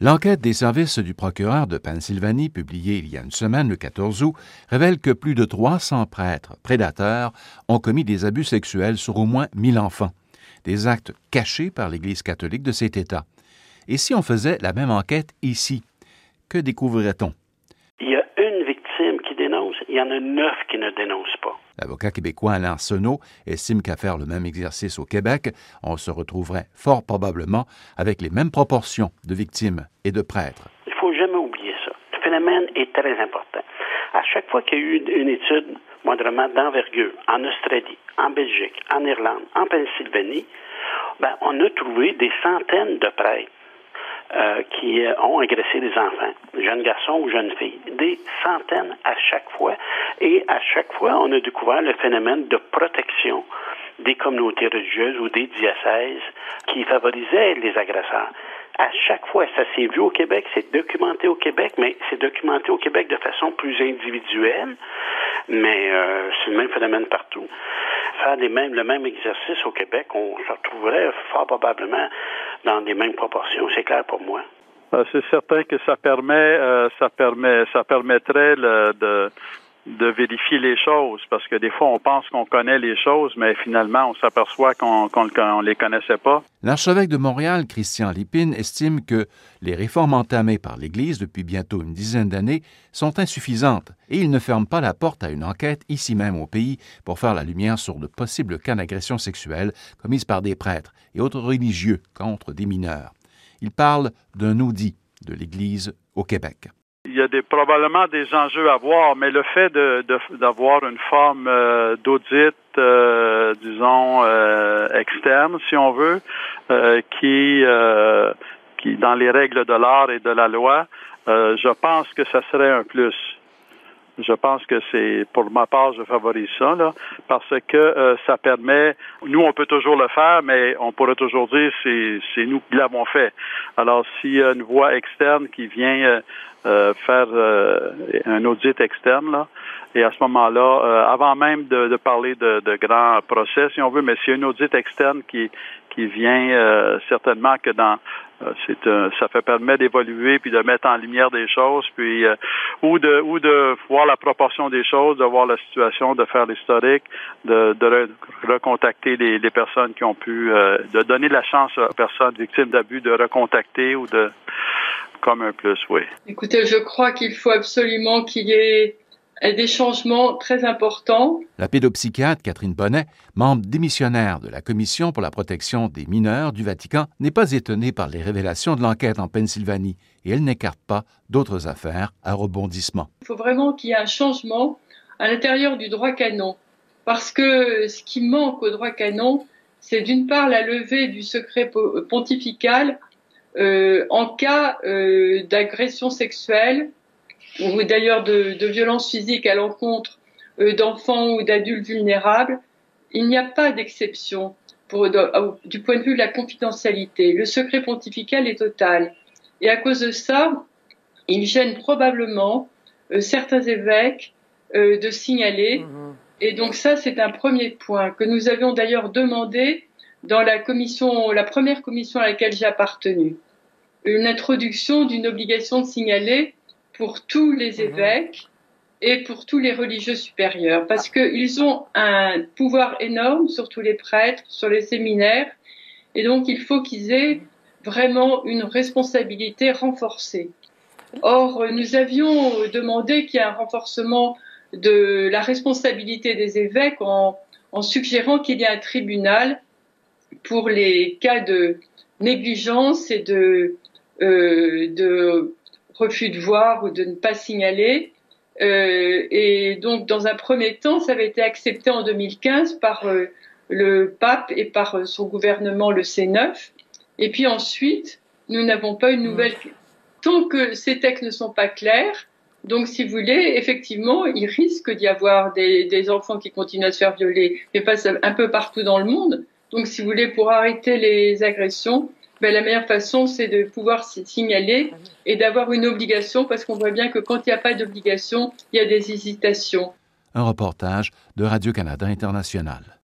L'enquête des services du procureur de Pennsylvanie, publiée il y a une semaine, le 14 août, révèle que plus de 300 prêtres prédateurs ont commis des abus sexuels sur au moins 1000 enfants, des actes cachés par l'Église catholique de cet État. Et si on faisait la même enquête ici, que découvrirait-on? Il y a une victime qui dénonce, il y en a neuf qui ne dénoncent pas. L'avocat québécois Alain Arsenault estime qu'à faire le même exercice au Québec, on se retrouverait fort probablement avec les mêmes proportions de victimes et de prêtres. Il ne faut jamais oublier ça. Le phénomène est très important. À chaque fois qu'il y a eu une étude moindrement d'envergure en Australie, en Belgique, en Irlande, en Pennsylvanie, ben, on a trouvé des centaines de prêtres euh, qui euh, ont agressé des enfants, jeunes garçons ou jeunes filles, des centaines à chaque fois. Et à chaque fois, on a découvert le phénomène de protection des communautés religieuses ou des diocèses qui favorisaient les agresseurs. À chaque fois, ça s'est vu au Québec, c'est documenté au Québec, mais c'est documenté au Québec de façon plus individuelle, mais euh, c'est le même phénomène partout. Faire les mêmes, le même exercice au Québec, on se retrouverait fort probablement dans les mêmes proportions, c'est clair pour moi. Euh, c'est certain que ça permet, euh, ça permet, ça permettrait de, de vérifier les choses parce que des fois on pense qu'on connaît les choses, mais finalement on s'aperçoit qu'on ne les connaissait pas. L'archevêque de Montréal, Christian Lipine, estime que les réformes entamées par l'Église depuis bientôt une dizaine d'années sont insuffisantes et il ne ferme pas la porte à une enquête ici même au pays pour faire la lumière sur de possibles cas d'agression sexuelle commises par des prêtres et autres religieux contre des mineurs. Il parle d'un audit de l'Église au Québec il y a des, probablement des enjeux à voir, mais le fait d'avoir de, une forme euh, d'audit, euh, disons, euh, externe, si on veut, qui, qui, dans les règles de l'art et de la loi, je pense que ça serait un plus. Je pense que c'est, pour ma part, je favorise ça, là, parce que ça permet, nous, on peut toujours le faire, mais on pourrait toujours dire c'est, c'est nous qui l'avons fait. Alors, s'il y a une voie externe qui vient euh, faire euh, un audit externe là. Et à ce moment-là, euh, avant même de, de parler de, de, grands procès, si on veut, mais c'est un audit externe qui qui vient certainement que dans c'est ça fait permet d'évoluer puis de mettre en lumière des choses puis ou de ou de voir la proportion des choses de voir la situation de faire l'historique de, de recontacter les, les, personnes qui ont pu de donner la chance aux personnes victimes d'abus de recontacter ou de comme un plus, oui. Écoutez, je crois qu'il faut absolument qu'il y ait des changements très importants. La pédopsychiatre Catherine Bonnet, membre démissionnaire de la Commission pour la protection des mineurs du Vatican, n'est pas étonnée par les révélations de l'enquête en Pennsylvanie et elle n'écarte pas d'autres affaires à rebondissement. Il faut vraiment qu'il y ait un changement à l'intérieur du droit canon parce que ce qui manque au droit canon, c'est d'une part la levée du secret pontifical euh, en cas euh, d'agression sexuelle ou d'ailleurs de, de violence physique à l'encontre euh, d'enfants ou d'adultes vulnérables, il n'y a pas d'exception pour, du point de vue de la confidentialité. Le secret pontifical est total. Et à cause de ça, il gêne probablement certains évêques de signaler. Mmh. Et donc ça, c'est un premier point que nous avions d'ailleurs demandé dans la commission, la première commission à laquelle j'ai appartenu une introduction d'une obligation de signaler pour tous les mhm. évêques et pour tous les religieux supérieurs, parce qu'ils ont un pouvoir énorme sur tous les prêtres, sur les séminaires, et donc il faut qu'ils aient vraiment une responsabilité renforcée. Or, nous avions demandé qu'il y ait un renforcement de la responsabilité des évêques en, en suggérant qu'il y ait un tribunal pour les cas de négligence et de euh, de refus de voir ou de ne pas signaler. Euh, et donc, dans un premier temps, ça avait été accepté en 2015 par euh, le pape et par son gouvernement, le C9. Et puis ensuite, nous n'avons pas une mmh. nouvelle. Tant que ces textes ne sont pas clairs, donc si vous voulez, effectivement, il risque d'y avoir des, des, enfants qui continuent à se faire violer, mais pas un peu partout dans le monde. Donc si vous voulez, pour arrêter les agressions, ben, la meilleure façon, c'est de pouvoir signaler et d'avoir une obligation, parce qu'on voit bien que quand il n'y a pas d'obligation, il y a des hésitations. Un reportage de Radio-Canada International.